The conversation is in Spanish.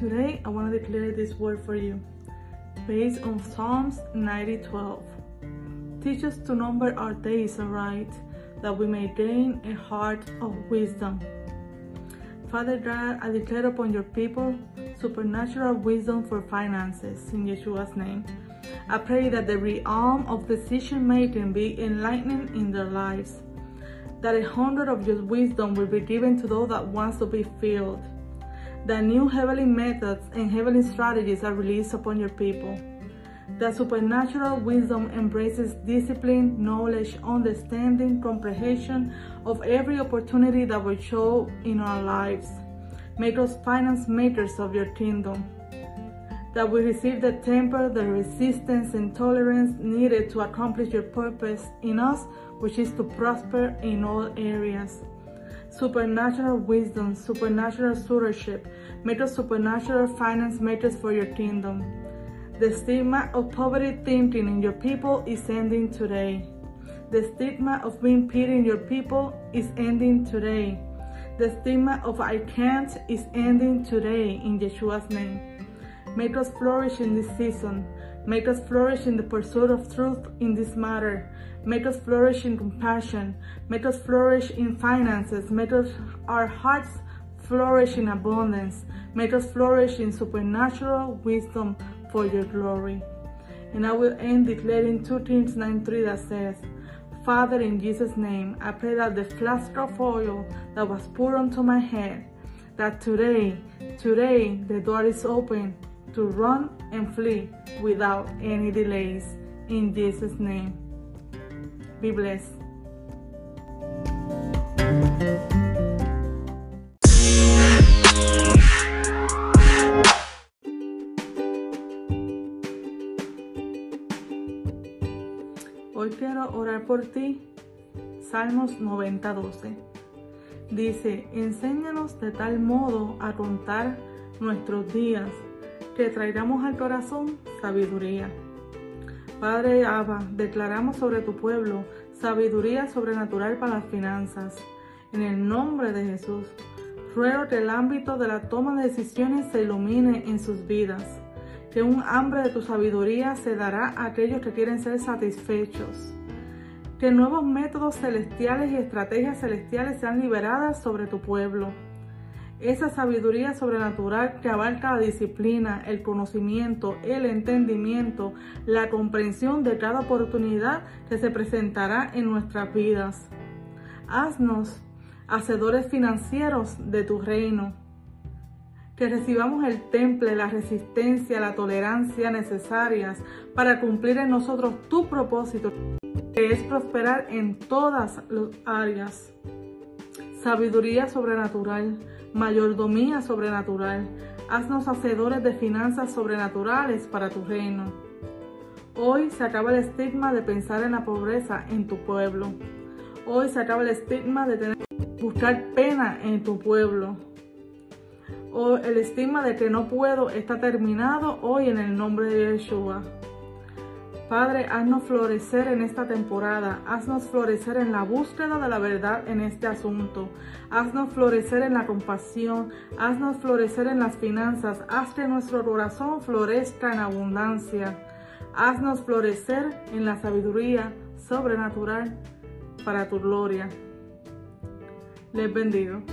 declare this word for you based on Psalms 90:12. Teach us to number our days aright, that we may gain a heart of wisdom. Father God, I declare upon your people supernatural wisdom for finances in Yeshua's name. I pray that the realm of decision making be enlightening in their lives. That a hundred of your wisdom will be given to those that wants to be filled. That new heavenly methods and heavenly strategies are released upon your people. That supernatural wisdom embraces discipline, knowledge, understanding, comprehension of every opportunity that will show in our lives. Make us finance makers of your kingdom. That we receive the temper, the resistance, and tolerance needed to accomplish your purpose in us, which is to prosper in all areas. Supernatural wisdom, supernatural stewardship, make us supernatural finance makers for your kingdom. The stigma of poverty thinking in your people is ending today. The stigma of being pity in your people is ending today. The stigma of I can't is ending today in Yeshua's name. Make us flourish in this season. Make us flourish in the pursuit of truth in this matter. Make us flourish in compassion. Make us flourish in finances. Make us, our hearts flourish in abundance. Make us flourish in supernatural wisdom for your glory. And I will end declaring 2 Kings 9 3 that says, Father, in Jesus' name, I pray that the flask of oil that was poured onto my head, that today, today, the door is open to run and flee without any delays. In Jesus' name. Be blessed. Hoy quiero orar por ti. Salmos 90:12. Dice, enséñanos de tal modo a contar nuestros días que traigamos al corazón sabiduría. Padre Abba, declaramos sobre tu pueblo sabiduría sobrenatural para las finanzas. En el nombre de Jesús, ruego que el ámbito de la toma de decisiones se ilumine en sus vidas. Que un hambre de tu sabiduría se dará a aquellos que quieren ser satisfechos. Que nuevos métodos celestiales y estrategias celestiales sean liberadas sobre tu pueblo esa sabiduría sobrenatural que abarca la disciplina, el conocimiento, el entendimiento, la comprensión de cada oportunidad que se presentará en nuestras vidas. Haznos hacedores financieros de tu reino. Que recibamos el temple, la resistencia, la tolerancia necesarias para cumplir en nosotros tu propósito, que es prosperar en todas las áreas. Sabiduría sobrenatural mayordomía sobrenatural. Haznos hacedores de finanzas sobrenaturales para tu reino. Hoy se acaba el estigma de pensar en la pobreza en tu pueblo. Hoy se acaba el estigma de tener, buscar pena en tu pueblo. O el estigma de que no puedo está terminado hoy en el nombre de Yeshua. Padre, haznos florecer en esta temporada, haznos florecer en la búsqueda de la verdad en este asunto, haznos florecer en la compasión, haznos florecer en las finanzas, haz que nuestro corazón florezca en abundancia, haznos florecer en la sabiduría sobrenatural para tu gloria. Les bendigo.